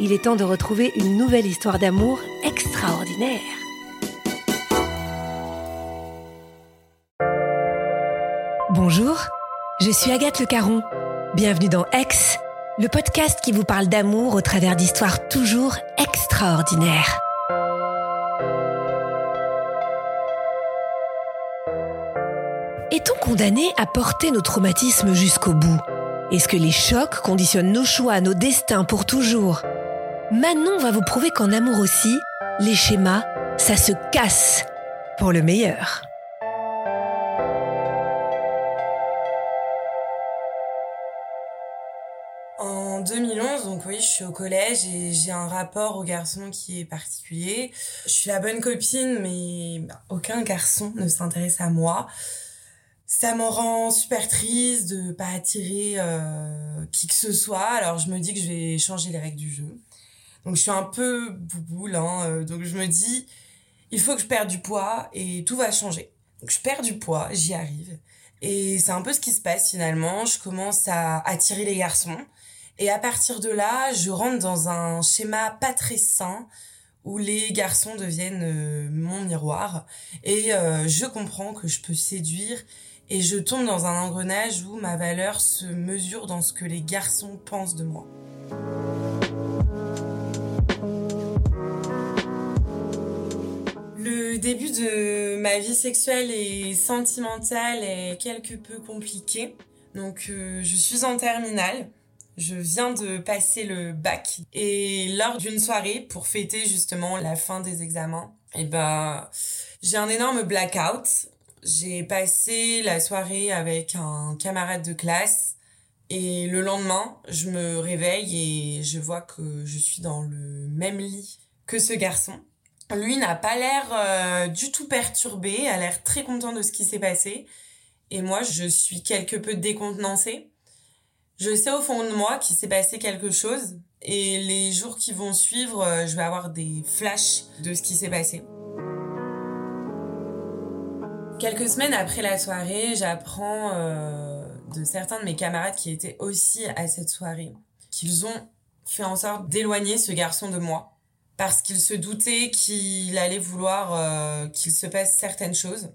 il est temps de retrouver une nouvelle histoire d'amour extraordinaire. Bonjour, je suis Agathe Le Caron. Bienvenue dans Ex, le podcast qui vous parle d'amour au travers d'histoires toujours extraordinaires. Est-on condamné à porter nos traumatismes jusqu'au bout? Est-ce que les chocs conditionnent nos choix, nos destins pour toujours? Manon va vous prouver qu'en amour aussi, les schémas, ça se casse pour le meilleur. En 2011, donc oui, je suis au collège et j'ai un rapport au garçon qui est particulier. Je suis la bonne copine, mais aucun garçon ne s'intéresse à moi. Ça me rend super triste de pas attirer euh, qui que ce soit. Alors je me dis que je vais changer les règles du jeu. Donc je suis un peu bouboule, hein, euh, donc je me dis, il faut que je perde du poids et tout va changer. Donc je perds du poids, j'y arrive. Et c'est un peu ce qui se passe finalement. Je commence à attirer les garçons. Et à partir de là, je rentre dans un schéma pas très sain où les garçons deviennent euh, mon miroir. Et euh, je comprends que je peux séduire et je tombe dans un engrenage où ma valeur se mesure dans ce que les garçons pensent de moi. Début de ma vie sexuelle et sentimentale est quelque peu compliqué. Donc euh, je suis en terminale. Je viens de passer le bac et lors d'une soirée pour fêter justement la fin des examens, eh ben j'ai un énorme blackout. J'ai passé la soirée avec un camarade de classe et le lendemain, je me réveille et je vois que je suis dans le même lit que ce garçon lui n'a pas l'air euh, du tout perturbé, a l'air très content de ce qui s'est passé. Et moi, je suis quelque peu décontenancée. Je sais au fond de moi qu'il s'est passé quelque chose. Et les jours qui vont suivre, euh, je vais avoir des flashs de ce qui s'est passé. Quelques semaines après la soirée, j'apprends euh, de certains de mes camarades qui étaient aussi à cette soirée qu'ils ont fait en sorte d'éloigner ce garçon de moi parce qu'il se doutait qu'il allait vouloir euh, qu'il se passe certaines choses.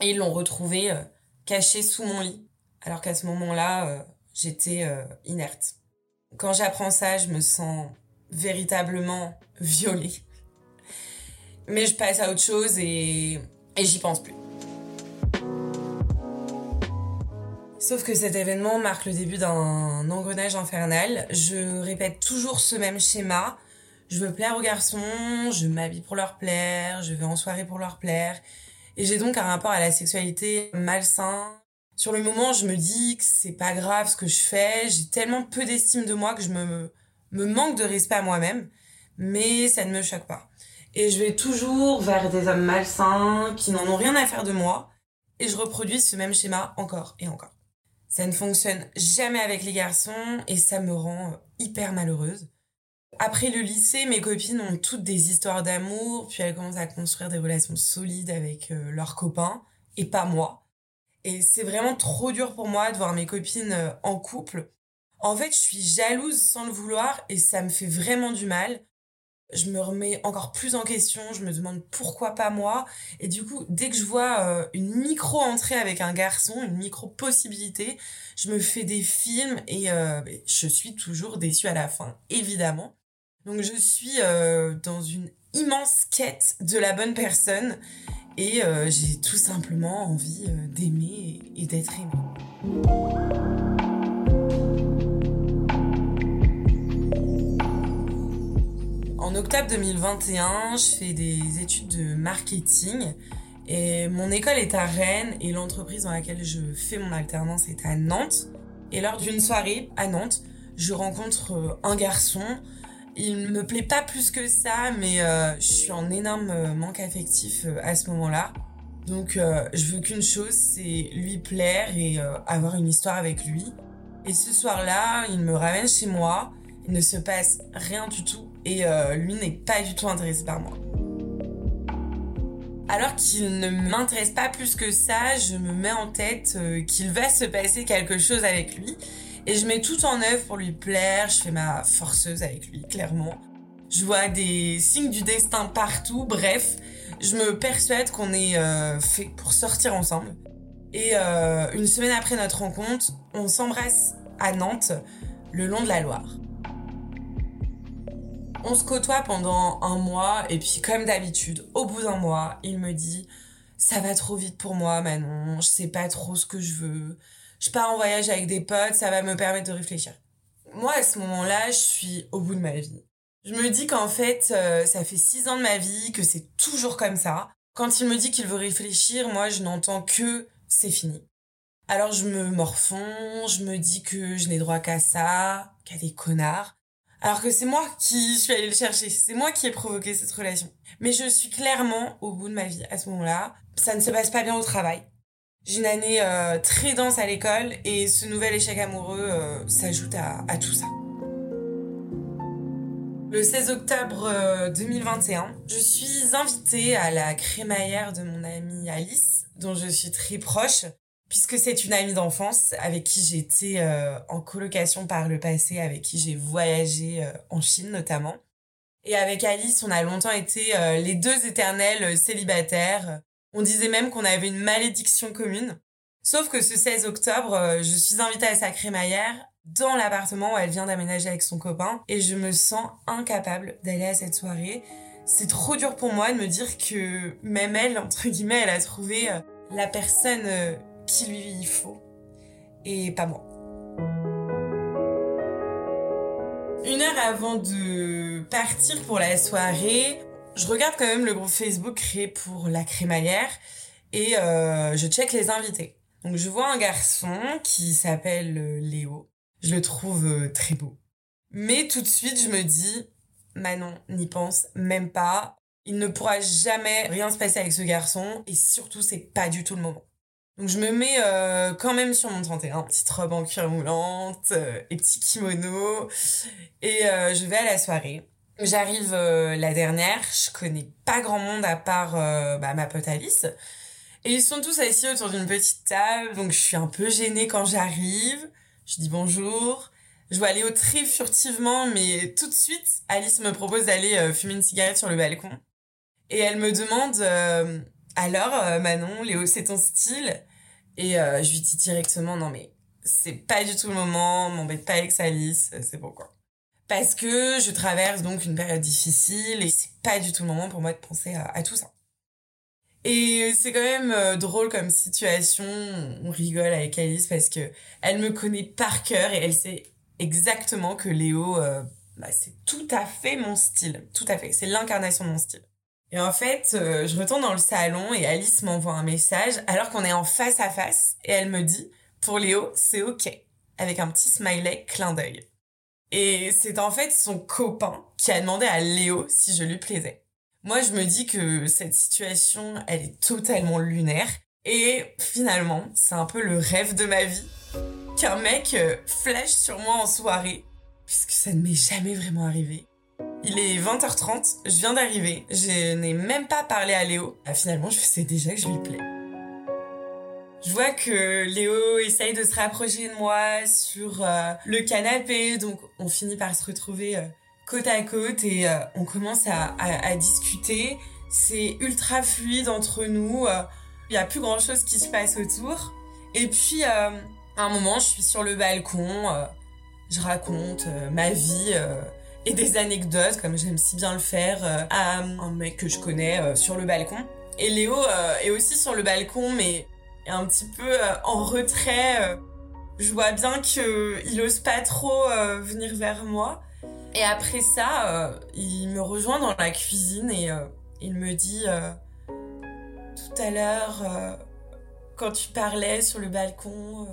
Et ils l'ont retrouvé euh, caché sous mon lit, alors qu'à ce moment-là, euh, j'étais inerte. Quand j'apprends ça, je me sens véritablement violée. Mais je passe à autre chose et, et j'y pense plus. Sauf que cet événement marque le début d'un engrenage infernal. Je répète toujours ce même schéma je veux plaire aux garçons, je m'habille pour leur plaire, je vais en soirée pour leur plaire. Et j'ai donc un rapport à la sexualité malsain. Sur le moment, je me dis que c'est pas grave ce que je fais. J'ai tellement peu d'estime de moi que je me, me manque de respect à moi-même. Mais ça ne me choque pas. Et je vais toujours vers des hommes malsains qui n'en ont rien à faire de moi. Et je reproduis ce même schéma encore et encore. Ça ne fonctionne jamais avec les garçons et ça me rend hyper malheureuse. Après le lycée, mes copines ont toutes des histoires d'amour, puis elles commencent à construire des relations solides avec euh, leurs copains, et pas moi. Et c'est vraiment trop dur pour moi de voir mes copines euh, en couple. En fait, je suis jalouse sans le vouloir et ça me fait vraiment du mal. Je me remets encore plus en question, je me demande pourquoi pas moi. Et du coup, dès que je vois euh, une micro-entrée avec un garçon, une micro-possibilité, je me fais des films et je suis toujours déçue à la fin, évidemment. Donc je suis euh, dans une immense quête de la bonne personne et euh, j'ai tout simplement envie euh, d'aimer et, d'être aimée. En octobre 2021, je fais des études de marketing et mon école est à Rennes et l'entreprise dans laquelle je fais mon alternance est à Nantes. Et lors d'une soirée à Nantes, je rencontre un garçon il me plaît pas plus que ça, mais euh, je suis en énorme euh, manque affectif euh, à ce moment-là. Donc je veux qu'une chose, c'est lui plaire et avoir une histoire avec lui. Et ce soir-là, il me ramène chez moi, il ne se passe rien du tout et lui n'est pas du tout intéressé par moi. Alors qu'il ne m'intéresse pas plus que ça, je me mets en tête qu'il va se passer quelque chose avec lui et je mets tout en œuvre pour lui plaire, je fais ma forceuse avec lui, clairement. Je vois des signes du destin partout, bref, je me persuade qu'on est euh, fait pour sortir ensemble. Et euh, une semaine après notre rencontre, on s'embrasse à Nantes, le long de la Loire. On se côtoie pendant un mois et puis comme d'habitude, au bout d'un mois, il me dit ça va trop vite pour moi Manon, je sais pas trop ce que je veux je pars en voyage avec des potes, ça va me permettre de réfléchir. Moi, à ce moment-là, je suis au bout de ma vie. Je me dis qu'en fait, euh, ça fait six ans de ma vie, que c'est toujours comme ça. Quand il me dit qu'il veut réfléchir, moi, je n'entends que c'est fini. Alors je me morfonds, je me dis que je n'ai droit qu'à ça, qu'à des connards. Alors que c'est moi qui suis allée le chercher, c'est moi qui ai provoqué cette relation. Mais je suis clairement au bout de ma vie à ce moment-là. Ça ne se passe pas bien au travail. J'ai une année euh, très dense à l'école et ce nouvel échec amoureux euh, s'ajoute à, tout ça. Le 16 octobre 2021, euh, je suis invitée à la crémaillère de mon amie Alice, dont je suis très proche, puisque c'est une amie d'enfance avec qui j'ai été en colocation par le passé, avec qui j'ai voyagé en Chine notamment. Et avec Alice, on a longtemps été les deux éternels célibataires on disait même qu'on avait une malédiction commune. Sauf que ce 16 octobre, euh, je suis invitée à sa crémaillère dans l'appartement où elle vient d'aménager avec son copain et je me sens incapable d'aller à cette soirée. C'est trop dur pour moi de me dire que même elle, entre guillemets, elle a trouvé euh, la personne euh, qui lui faut et pas moi. Une heure avant de partir pour la soirée, je regarde quand même le groupe Facebook créé pour la crémaillère et euh, je check les invités. Donc je vois un garçon qui s'appelle euh, Léo. Je le trouve euh, très beau. Mais tout de suite, je me dis, Manon, n'y pense même pas. Il ne pourra jamais rien se passer avec ce garçon et surtout, c'est pas du tout le moment. Donc je me mets quand même sur mon 31, petite robe en cuir moulante et petit kimono et je vais à la soirée. J'arrive euh, la dernière, je connais pas grand monde à part euh, bah, ma pote Alice. Et ils sont tous assis autour d'une petite table, donc je suis un peu gênée quand j'arrive. Je dis bonjour. Je vois Léo très furtivement, mais tout de suite, Alice me propose d'aller euh, fumer une cigarette sur le balcon. Et elle me demande alors Manon, Léo, c'est ton style? Et je lui dis directement non mais c'est pas du tout le moment, m'embête pas avec Alice, c'est pourquoi parce que je traverse donc une période difficile et c'est pas du tout le moment pour moi de penser à, tout ça. Et c'est quand même euh, drôle comme situation. On rigole avec Alice parce que elle me connaît par cœur et elle sait exactement que Léo, euh, bah, c'est tout à fait mon style. Tout à fait. C'est l'incarnation de mon style. Et en fait, euh, je retourne dans le salon et Alice m'envoie un message alors qu'on est en face à face et elle me dit, pour Léo, c'est ok. Avec un petit smiley clin d'œil. Et c'est en fait son copain qui a demandé à Léo si je lui plaisais. Moi, je me dis que cette situation, elle est totalement lunaire. Et finalement, c'est un peu le rêve de ma vie. qu'un mec euh, flash sur moi en soirée, puisque ça ne m'est jamais vraiment arrivé. Il est 20h30, je viens d'arriver, je n'ai même pas parlé à Léo. Ah, finalement, je sais déjà que je lui plais. Je vois que Léo essaye de se rapprocher de moi sur euh, le canapé, donc on finit par se retrouver euh, côte à côte et euh, on commence à, à, discuter. C'est ultra fluide entre nous, il y a plus grand chose qui se passe autour. Et puis à un moment, je suis sur le balcon, je raconte ma vie et des anecdotes, comme j'aime si bien le faire, à un mec que je connais sur le balcon. Et Léo est aussi sur le balcon, mais un petit peu euh, en retrait. Euh. Je vois bien qu'il ose pas trop euh, venir vers moi. Et après ça, il me rejoint dans la cuisine et il me dit tout à l'heure, quand tu parlais sur le balcon,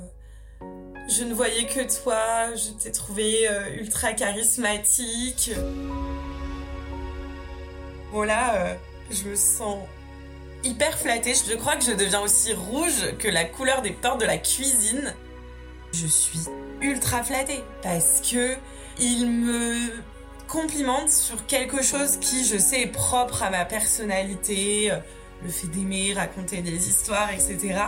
je ne voyais que toi, je t'ai trouvé ultra charismatique. Voilà, je me sens hyper flattée. Je crois que je deviens aussi rouge que la couleur des portes de la cuisine. Je suis ultra flattée parce que il me complimente sur quelque chose qui, je sais, est propre à ma personnalité, le fait d'aimer, raconter des histoires, etc.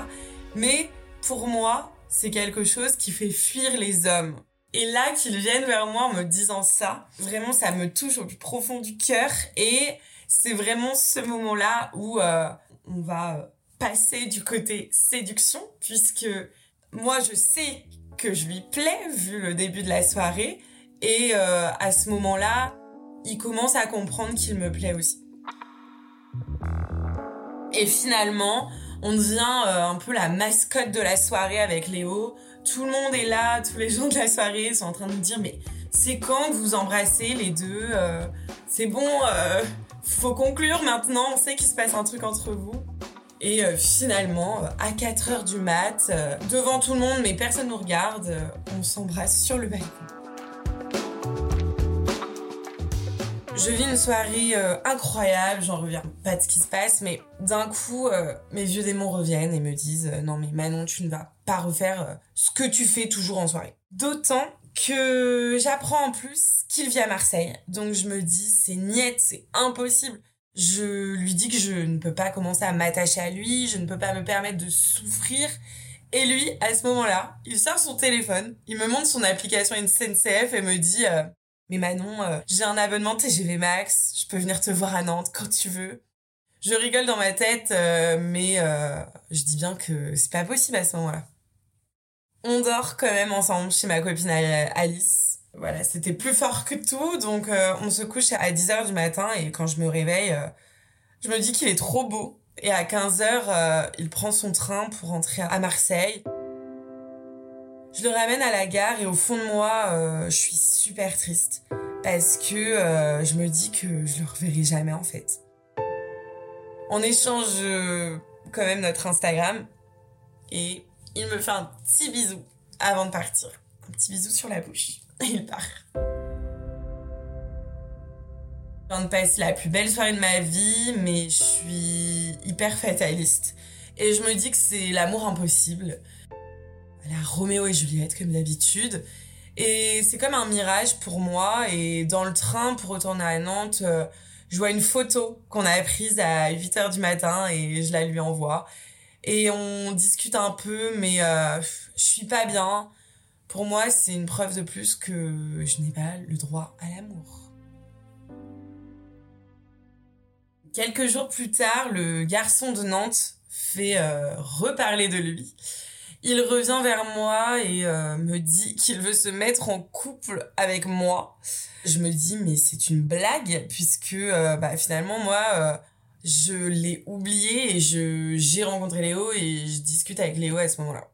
Mais pour moi, c'est quelque chose qui fait fuir les hommes. Et là, qu'ils viennent vers moi en me disant ça, vraiment, ça me touche au plus profond du cœur et c'est vraiment ce moment-là où euh, on va euh, passer du côté séduction, puisque moi je sais que je lui plais vu le début de la soirée, et euh, à ce moment-là, il commence à comprendre qu'il me plaît aussi. Et finalement, on devient un peu la mascotte de la soirée avec Léo. Tout le monde est là, tous les gens de la soirée sont en train de me dire mais c'est quand vous embrassez les deux C'est bon, faut conclure maintenant, on sait qu'il se passe un truc entre vous. Et euh, finalement, euh, à 4 heures du mat, euh, devant tout le monde, mais personne nous regarde, on s'embrasse sur le balcon. Je vis une soirée incroyable, j'en reviens pas de ce qui se passe, mais d'un coup, mes vieux démons reviennent et me disent Non, mais Manon, tu ne vas pas refaire ce que tu fais toujours en soirée. D'autant que j'apprends en plus qu'il vit à Marseille. Donc je me dis, c'est niette, c'est impossible. Je lui dis que je ne peux pas commencer à m'attacher à lui, je ne peux pas me permettre de souffrir. Et lui, à ce moment-là, il sort son téléphone, il me montre son application SNCF et me dit euh, Mais Manon, euh, j'ai un abonnement TGV Max, je peux venir te voir à Nantes quand tu veux. Je rigole dans ma tête, euh, mais je dis bien que c'est pas possible à ce moment-là. On dort quand même ensemble chez ma copine Alice. Voilà, c'était plus fort que tout, donc euh, on se couche à 10h du matin et quand je me réveille, euh, je me dis qu'il est trop beau. Et à 15h, euh, il prend son train pour rentrer à Marseille. Je le ramène à la gare et au fond de moi, je suis super triste parce que je me dis que je le reverrai jamais en fait. On échange quand même notre Instagram et il me fait un petit bisou avant de partir. Un petit bisou sur la bouche. Et il part. Je viens de passer la plus belle soirée de ma vie, mais je suis hyper fataliste. Et je me dis que c'est l'amour impossible. La Roméo et Juliette, comme d'habitude. Et c'est comme un mirage pour moi. Et dans le train, pour retourner à Nantes, euh, je vois une photo qu'on a prise à 8h du matin et je la lui envoie. Et on discute un peu, mais euh, je suis pas bien. Pour moi, c'est une preuve de plus que je n'ai pas le droit à l'amour. Quelques jours plus tard, le garçon de Nantes fait euh, reparler de lui. Il revient vers moi et euh, me dit qu'il veut se mettre en couple avec moi. Je me dis mais c'est une blague puisque bah, finalement moi je l'ai oublié et je j'ai rencontré Léo et je discute avec Léo à ce moment-là.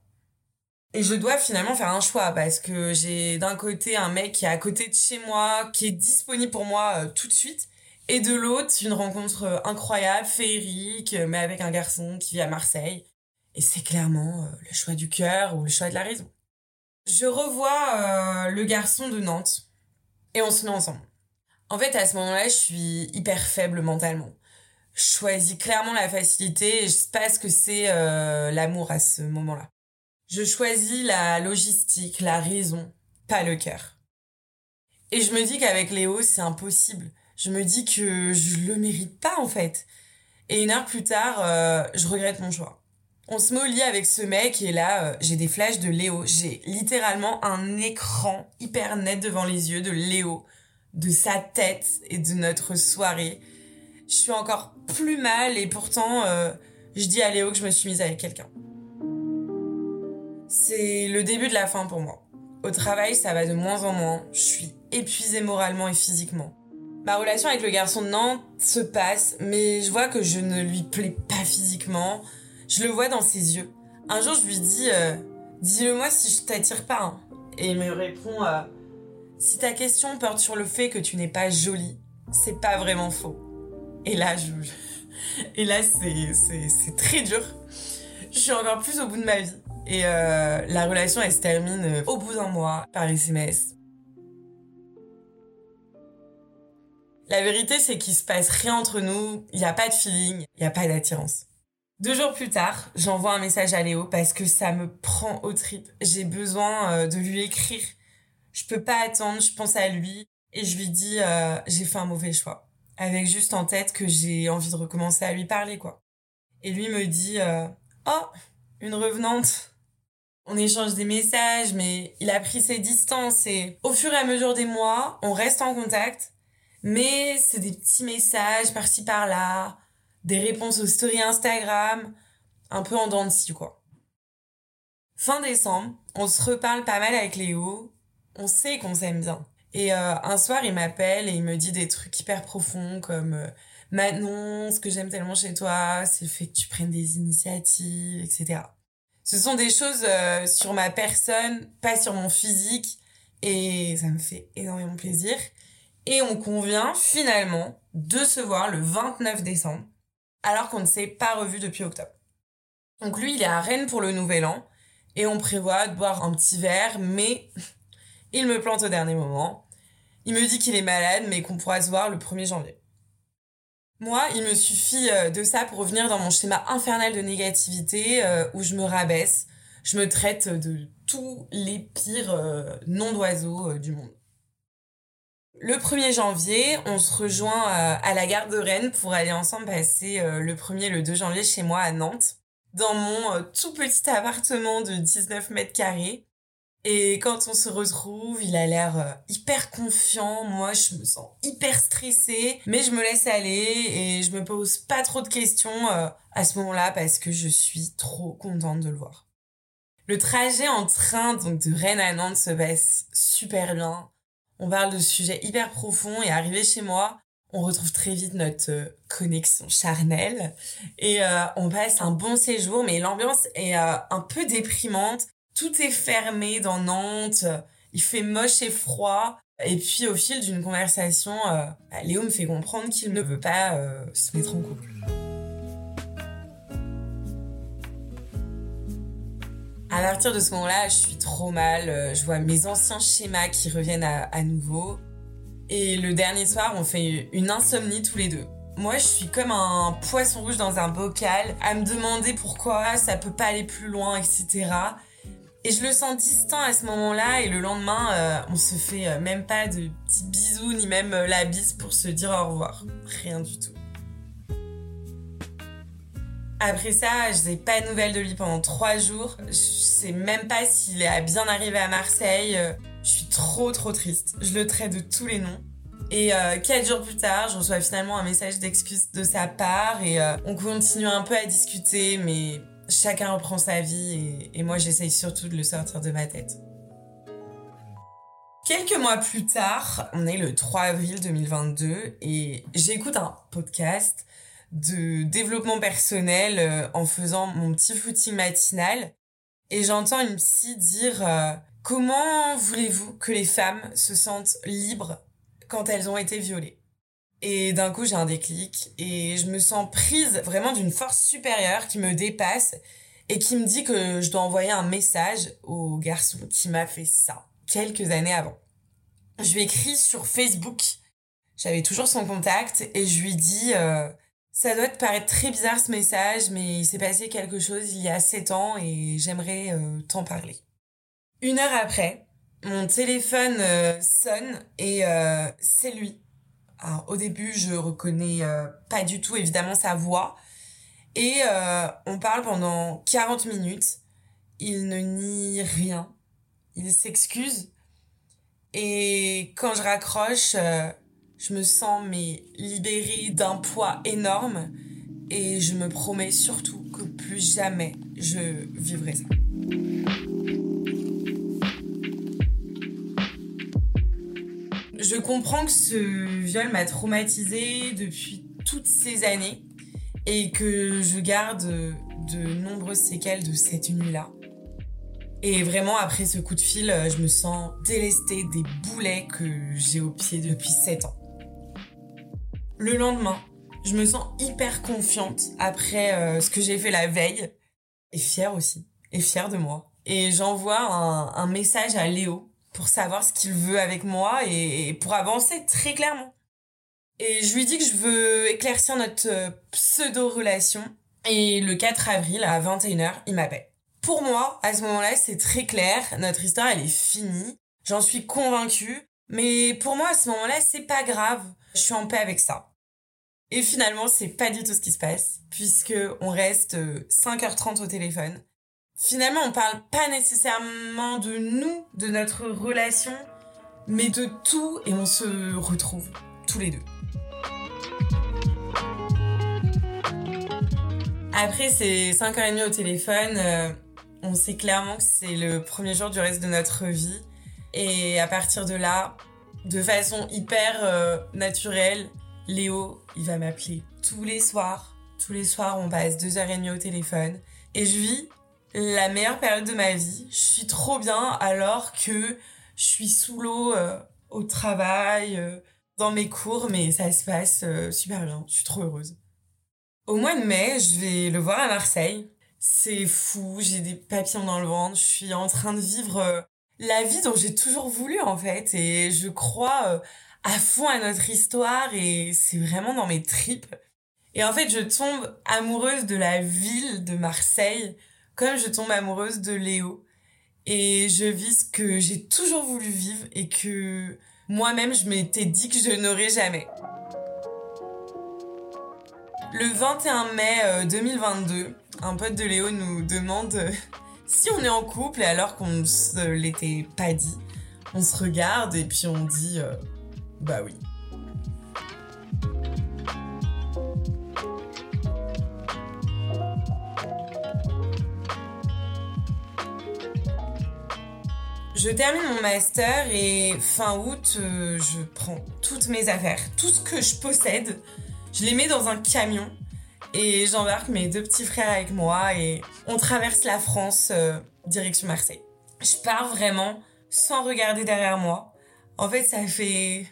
Et je dois finalement faire un choix parce que j'ai d'un côté un mec qui est à côté de chez moi, qui est disponible pour moi euh, tout de suite, et de l'autre une rencontre euh, incroyable, féerique, euh, mais avec un garçon qui vit à Marseille. Et c'est clairement le choix du cœur ou le choix de la raison. Je revois le garçon de Nantes et on se met ensemble. En fait, à ce moment-là, je suis hyper faible mentalement choisis clairement la facilité et je sais pas ce que c'est euh, l'amour à ce moment-là. Je choisis la logistique, la raison, pas le cœur. Et je me dis qu'avec Léo, c'est impossible. Je me dis que je le mérite pas en fait. Et une heure plus tard, euh, je regrette mon choix. On se met au lit avec ce mec et là, euh, j'ai des flashs de Léo. J'ai littéralement un écran hyper net devant les yeux de Léo, de sa tête et de notre soirée. Je suis encore plus mal et pourtant, euh, je dis à Léo que je me suis mise avec quelqu'un. C'est le début de la fin pour moi. Au travail, ça va de moins en moins. Je suis épuisée moralement et physiquement. Ma relation avec le garçon de Nantes se passe, mais je vois que je ne lui plais pas physiquement. Je le vois dans ses yeux. Un jour, je lui dis euh, Dis-le-moi si je t'attire pas. Hein. Et il me répond euh, Si ta question porte sur le fait que tu n'es pas jolie, c'est pas vraiment faux. Et là, je. Et là, c'est très dur. Je suis encore plus au bout de ma vie. Et euh, la relation, elle se termine au bout d'un mois par SMS. La vérité, c'est qu'il se passe rien entre nous, il n'y a pas de feeling, il n'y a pas d'attirance. Deux jours plus tard, j'envoie un message à Léo parce que ça me prend au trip. J'ai besoin euh, de lui écrire. Je peux pas attendre, je pense à lui et je lui dis euh, j'ai fait un mauvais choix. Avec juste en tête que j'ai envie de recommencer à lui parler quoi. Et lui me dit euh, "Oh, une revenante." On échange des messages mais il a pris ses distances et au fur et à mesure des mois, on reste en contact mais c'est des petits messages par-ci par-là des réponses aux stories Instagram, un peu en dents de scie, quoi. Fin décembre, on se reparle pas mal avec Léo, on sait qu'on s'aime bien. Et euh, un soir, il m'appelle et il me dit des trucs hyper profonds comme euh, Manon, ce que j'aime tellement chez toi, c'est le fait que tu prennes des initiatives, etc. Ce sont des choses euh, sur ma personne, pas sur mon physique, et ça me fait énormément plaisir. Et on convient finalement de se voir le 29 décembre alors qu'on ne s'est pas revu depuis octobre. Donc lui, il est à Rennes pour le nouvel an et on prévoit de boire un petit verre, mais il me plante au dernier moment. Il me dit qu'il est malade, mais qu'on pourra se voir le 1er janvier. Moi, il me suffit euh, de ça pour revenir dans mon schéma infernal de négativité euh, où je me rabaisse, je me traite de tous les pires euh, noms d'oiseaux du monde. Le 1er janvier, on se rejoint à la gare de Rennes pour aller ensemble passer le 1er et le 2 janvier chez moi à Nantes, dans mon tout petit appartement de 19 mètres carrés. Et quand on se retrouve, il a l'air hyper confiant. Moi, je me sens hyper stressée, mais je me laisse aller et je me pose pas trop de questions à ce moment-là parce que je suis trop contente de le voir. Le trajet en train donc de Rennes à Nantes se passe super bien on parle de sujets hyper profonds et arrivé chez moi, on retrouve très vite notre euh, connexion charnelle et euh, on passe un bon séjour mais l'ambiance est euh, un peu déprimante. Tout est fermé dans Nantes, il fait moche et froid et puis au fil d'une conversation, bah, Léo me fait comprendre qu'il ne veut pas se mettre en couple. À partir de ce moment-là, je suis trop mal. Euh, je vois mes anciens schémas qui reviennent à, nouveau. Et le dernier soir, on fait une insomnie tous les deux. Moi, je suis comme un poisson rouge dans un bocal, à me demander pourquoi ça peut pas aller plus loin, etc. Et je le sens distant à ce moment-là, et le lendemain, euh, on se fait euh, même pas de petits bisous, ni même la bise pour se dire au revoir. Rien du tout. Après ça, je n'ai pas de nouvelles de lui pendant trois jours. Je sais même pas s'il est bien arrivé à Marseille. Je suis trop trop triste. Je le traite de tous les noms. Et euh, quatre jours plus tard, je reçois finalement un message d'excuse de sa part et euh, on continue un peu à discuter, mais chacun reprend sa vie et, et moi j'essaye surtout de le sortir de ma tête. Quelques mois plus tard, on est le 3 avril 2022 et j'écoute un podcast de développement personnel euh, en faisant mon petit footing matinal et j'entends une psy dire euh, comment voulez-vous que les femmes se sentent libres quand elles ont été violées? Et d'un coup j'ai un déclic et je me sens prise vraiment d'une force supérieure qui me dépasse et qui me dit que je dois envoyer un message au garçon qui m'a fait ça quelques années avant. Je lui écris sur Facebook, j'avais toujours son contact et je lui dis euh, Ça doit te paraître très bizarre ce message, mais il s'est passé quelque chose il y a 7 ans et j'aimerais euh, t'en parler. Une heure après, mon téléphone euh, sonne et euh, c'est lui. Alors, au début, je reconnais pas du tout évidemment sa voix. Et on parle pendant 40 minutes. Il ne nie rien. Il s'excuse. Et quand je raccroche, je me sens mais libérée d'un poids énorme et je me promets surtout que plus jamais je vivrai ça. Je comprends que ce viol m'a traumatisée depuis toutes ces années et que je garde de nombreuses séquelles de cette nuit-là. Et vraiment, après ce coup de fil, je me sens délestée des boulets que j'ai au pied depuis 7 ans. Le lendemain, je me sens hyper confiante après euh, ce que j'ai fait la veille et fière aussi, et fière de moi. Et j'envoie un, message à Léo pour savoir ce qu'il veut avec moi et, pour avancer très clairement. Et je lui dis que je veux éclaircir notre euh, pseudo-relation. Et le 4 avril à 21h, il m'appelle. Pour moi, à ce moment-là, c'est très clair. Notre histoire, elle est finie. J'en suis convaincue. Mais pour moi, à ce moment-là, c'est pas grave. Je suis en paix avec ça. Et finalement, c'est pas du tout ce qui se passe, puisque on reste 5h30 euh, au téléphone. Finalement, on parle pas nécessairement de nous, de notre relation, mais de tout, et on se retrouve tous les deux. Après ces 5h30 au téléphone, euh, on sait clairement que c'est le premier jour du reste de notre vie. Et à partir de là, de façon hyper euh, naturelle, Léo, il va m'appeler tous les soirs. Tous les soirs, on passe deux heures et demie au téléphone. Et je vis la meilleure période de ma vie. Je suis trop bien alors que je suis sous l'eau euh, au travail, euh, dans mes cours, mais ça se passe super bien. Je suis trop heureuse. Au mois de mai, je vais le voir à Marseille. C'est fou, j'ai des papillons dans le ventre, je suis en train de vivre la vie dont j'ai toujours voulu en fait et je crois euh, à fond à notre histoire et c'est vraiment dans mes tripes. Et en fait, je tombe amoureuse de la ville de Marseille comme je tombe amoureuse de Léo et je vis ce que j'ai toujours voulu vivre et que moi-même je m'étais dit que je n'aurais jamais. Le 21 mai 2022, euh, un pote de Léo nous demande euh, si on est en couple et alors qu'on ne se l'était pas dit, on se regarde et puis on dit euh, bah oui. Je termine mon master et fin août, euh, je prends toutes mes affaires, tout ce que je possède, je les mets dans un camion et j'embarque mes deux petits frères avec moi et on traverse la France euh, direction Marseille. Je pars vraiment sans regarder derrière moi. En fait, ça fait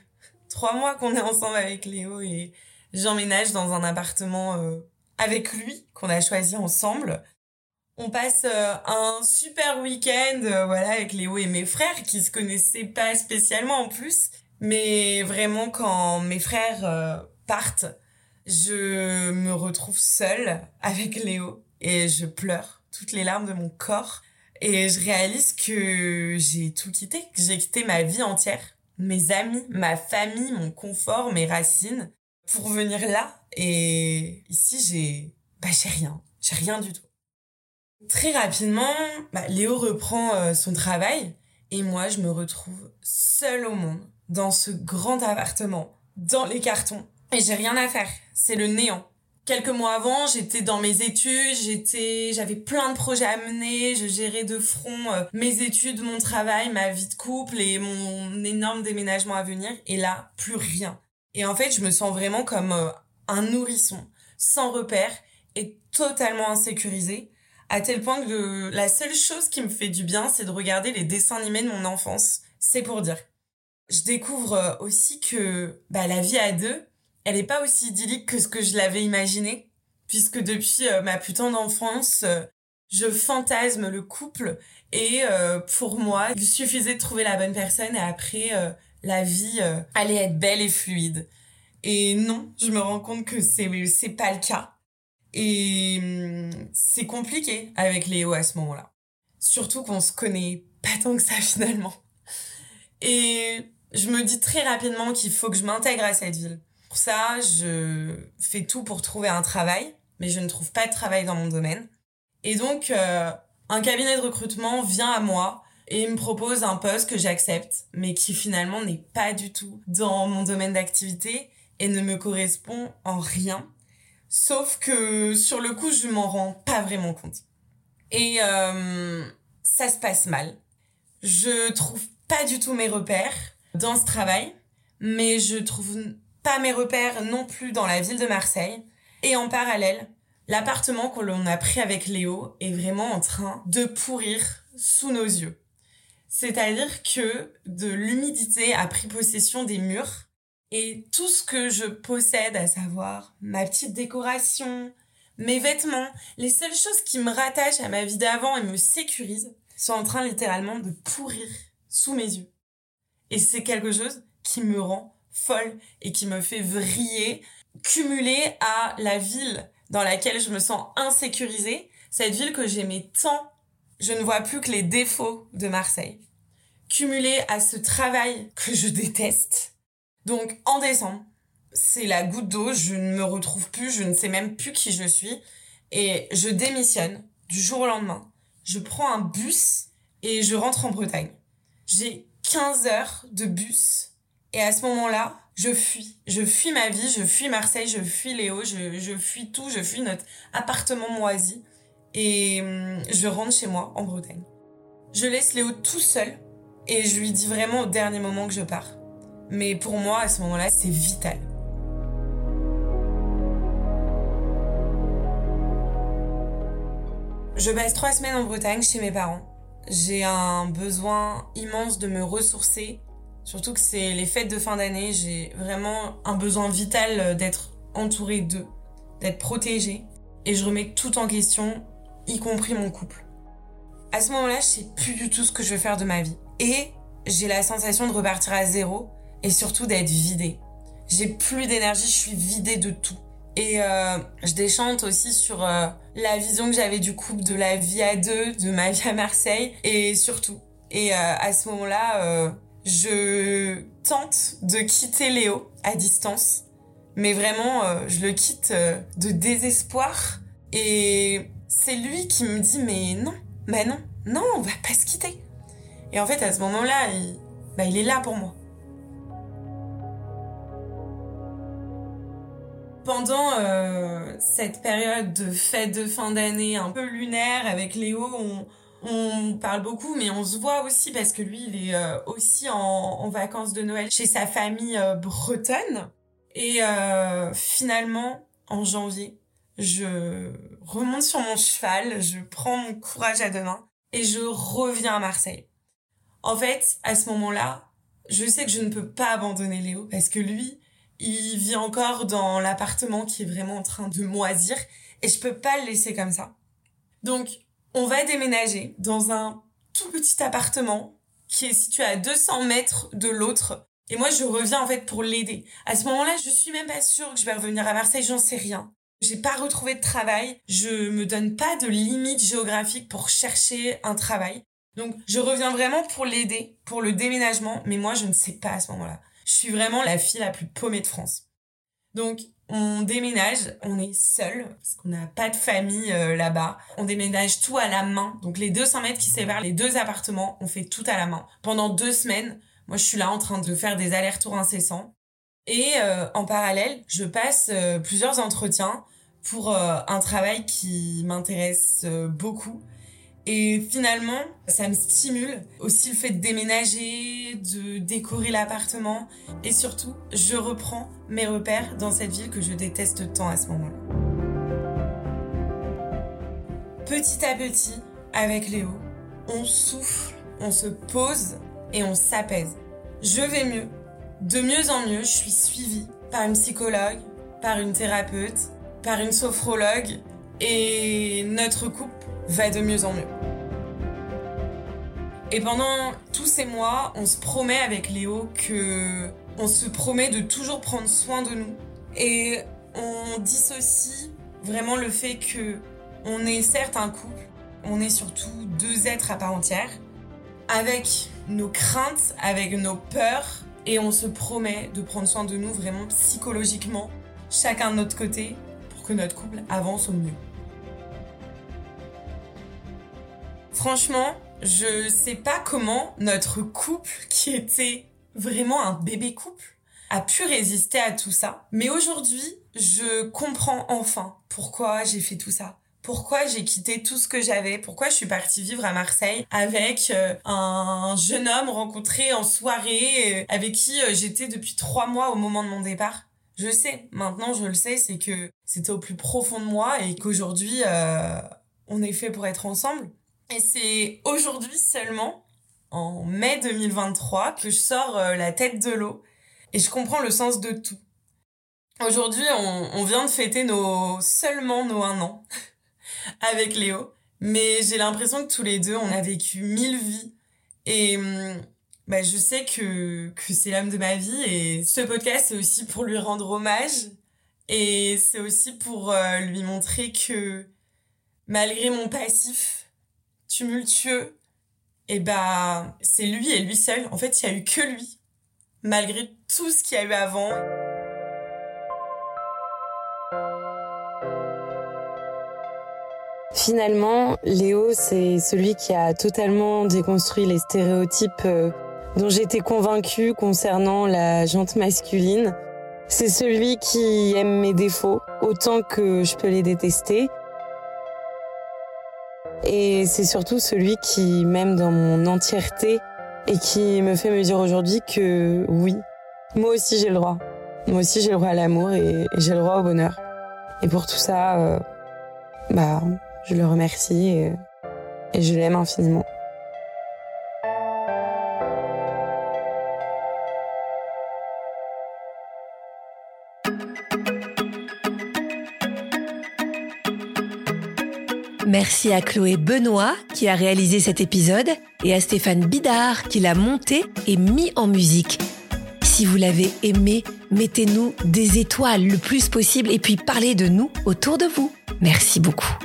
trois mois qu'on est ensemble avec Léo et j'emménage dans un appartement euh, avec lui qu'on a choisi ensemble. On passe euh, un super week-end voilà avec Léo et mes frères qui se connaissaient pas spécialement en plus, mais vraiment quand mes frères partent, je me retrouve seule avec Léo et je pleure toutes les larmes de mon corps. Et je réalise que j'ai tout quitté, que j'ai quitté ma vie entière, mes amis, ma famille, mon confort, mes racines pour venir là. Et ici j'ai bah j'ai rien, j'ai rien du tout. Très rapidement, bah, Léo reprend euh, son travail et moi je me retrouve seule au monde dans ce grand appartement, dans les cartons et j'ai rien à faire. C'est le néant. Quelques mois avant, j'étais dans mes études, j'étais, j'avais plein de projets à mener, je gérais de front euh, mes études, mon travail, ma vie de couple et mon énorme déménagement à venir. Et là, plus rien. Et en fait, je me sens vraiment comme euh, un nourrisson, sans repère et totalement insécurisé, à tel point que la seule chose qui me fait du bien, c'est de regarder les dessins animés de mon enfance. C'est pour dire. Je découvre euh, aussi que bah, la vie à deux, elle n'est pas aussi idyllique que ce que je l'avais imaginé, puisque depuis euh, ma putain d'enfance, euh, je fantasme le couple et euh, pour moi, il suffisait de trouver la bonne personne et après, la vie allait être belle et fluide. Et non, je me rends compte que c'est c'est pas le cas. Et hum, c'est compliqué avec Léo à ce moment-là. Surtout qu'on se connaît pas tant que ça finalement. Et je me dis très rapidement qu'il faut que je m'intègre à cette ville. Pour ça, je fais tout pour trouver un travail, mais je ne trouve pas de travail dans mon domaine. Et donc, euh, un cabinet de recrutement vient à moi et me propose un poste que j'accepte, mais qui finalement n'est pas du tout dans mon domaine d'activité et ne me correspond en rien. Sauf que sur le coup, je m'en rends pas vraiment compte. Et euh, ça se passe mal. Je trouve pas du tout mes repères dans ce travail, mais je trouve pas mes repères non plus dans la ville de Marseille. Et en parallèle, l'appartement que l'on a pris avec Léo est vraiment en train de pourrir sous nos yeux. C'est-à-dire que de l'humidité a pris possession des murs et tout ce que je possède, à savoir ma petite décoration, mes vêtements, les seules choses qui me rattachent à ma vie d'avant et me sécurisent, sont en train littéralement de pourrir sous mes yeux. Et c'est quelque chose qui me rend folle et qui me fait vriller, cumulé à la ville dans laquelle je me sens insécurisée, cette ville que j'aimais tant, je ne vois plus que les défauts de Marseille, cumulé à ce travail que je déteste. Donc en décembre, c'est la goutte d'eau, je ne me retrouve plus, je ne sais même plus qui je suis, et je démissionne du jour au lendemain. Je prends un bus et je rentre en Bretagne. J'ai 15 heures de bus et à ce moment-là, je fuis. Je fuis ma vie, je fuis Marseille, je fuis Léo, je, je fuis tout, je fuis notre appartement moisi. Et hum, je rentre chez moi en Bretagne. Je laisse Léo tout seul et je lui dis vraiment au dernier moment que je pars. Mais pour moi, à ce moment-là, c'est vital. Je passe trois semaines en Bretagne chez mes parents. J'ai un besoin immense de me ressourcer Surtout que c'est les fêtes de fin d'année, j'ai vraiment un besoin vital euh, d'être entourée d'eux, d'être protégée. Et je remets tout en question, y compris mon couple. À ce moment-là, je sais plus du tout ce que je veux faire de ma vie. Et j'ai la sensation de repartir à zéro et surtout d'être vidée. J'ai plus d'énergie, je suis vidée de tout. Et euh, je déchante aussi sur euh, la vision que j'avais du couple, de la vie à deux, de ma vie à Marseille et surtout. Et à ce moment-là, je tente de quitter Léo à distance. Mais vraiment, euh, je le quitte euh, de désespoir. Et c'est lui qui me dit, mais non, bah non, non, on va pas se quitter. Et en fait, à ce moment-là, bah, il est là pour moi. Pendant euh, cette période de fête de fin d'année un peu lunaire avec Léo, on, on parle beaucoup, mais on se voit aussi parce que lui, il est euh, aussi en, vacances de Noël chez sa famille euh, bretonne. Et euh, finalement, en janvier, je remonte sur mon cheval, je prends mon courage à deux mains et je reviens à Marseille. En fait, à ce moment-là, je sais que je ne peux pas abandonner Léo parce que lui, il vit encore dans l'appartement qui est vraiment en train de moisir et je peux pas le laisser comme ça. Donc, on va déménager dans un tout petit appartement qui est situé à 200 mètres de l'autre. Et moi, je reviens en fait pour l'aider. À ce moment-là, je suis même pas sûre que je vais revenir à Marseille, j'en sais rien. J'ai pas retrouvé de travail, je me donne pas de limite géographique pour chercher un travail. Donc, je reviens vraiment pour l'aider, pour le déménagement, mais moi, je ne sais pas à ce moment-là. Je suis vraiment la fille la plus paumée de France. Donc, on déménage, on est seul parce qu'on n'a pas de famille euh, là-bas. On déménage tout à la main. Donc les 200 mètres qui séparent les deux appartements, on fait tout à la main. Pendant deux semaines, moi je suis là en train de faire des allers-retours incessants. Et euh, en parallèle, je passe euh, plusieurs entretiens pour un travail qui m'intéresse beaucoup et finalement, ça me stimule aussi le fait de déménager, de décorer l'appartement. Et surtout, je reprends mes repères dans cette ville que je déteste tant à ce moment-là. Petit à petit, avec Léo, on souffle, on se pose et on s'apaise. Je vais mieux. De mieux en mieux, je suis suivie par une psychologue, par une thérapeute, par une sophrologue et notre couple va de mieux en mieux. Et pendant tous ces mois, on se promet avec Léo que on se promet de toujours prendre soin de nous. Et on dissocie vraiment le fait que on est certes un couple, on est surtout deux êtres à part entière, avec nos craintes, avec nos peurs, et on se promet de prendre soin de nous vraiment psychologiquement, chacun de notre côté, pour que notre couple avance au mieux. Franchement, je sais pas comment notre couple, qui était vraiment un bébé couple, a pu résister à tout ça. Mais aujourd'hui, je comprends enfin pourquoi j'ai fait tout ça. Pourquoi j'ai quitté tout ce que j'avais Pourquoi je suis partie vivre à Marseille avec euh, un jeune homme rencontré en soirée euh, avec qui euh, j'étais depuis trois mois au moment de mon départ Je sais, maintenant je le sais, c'est que c'était au plus profond de moi et qu'aujourd'hui on est fait pour être ensemble. Et c'est aujourd'hui seulement, en mai 2023, que je sors euh, la tête de l'eau. Et je comprends le sens de tout. Aujourd'hui, on, vient de fêter nos seulement nos un an avec Léo, mais j'ai l'impression que tous les deux, on a vécu mille vies. Et hum, bah, je sais que, que c'est l'âme de ma vie. Et ce podcast, c'est aussi pour lui rendre hommage. Et c'est aussi pour euh, lui montrer que malgré mon passif, tumultueux, et bah c'est lui et lui seul. En fait, il y a eu que lui, malgré tout ce qu'il y a eu avant. Finalement, Léo, c'est celui qui a totalement déconstruit les stéréotypes euh, dont j'étais convaincue concernant la jante masculine. C'est celui qui aime mes défauts autant que je peux les détester et c'est surtout celui qui m'aime dans mon entièreté et qui me fait me dire aujourd'hui que oui, moi aussi j'ai le droit. Moi aussi j'ai le droit à l'amour et, j'ai le droit au bonheur. Et pour tout ça, euh, bah, je le remercie et, et je l'aime infiniment. Merci à Chloé Benoît qui a réalisé cet épisode et à Stéphane Bidard qui l'a monté et mis en musique. Si vous l'avez aimé, mettez-nous des étoiles le plus possible et puis parlez de nous autour de vous. Merci beaucoup.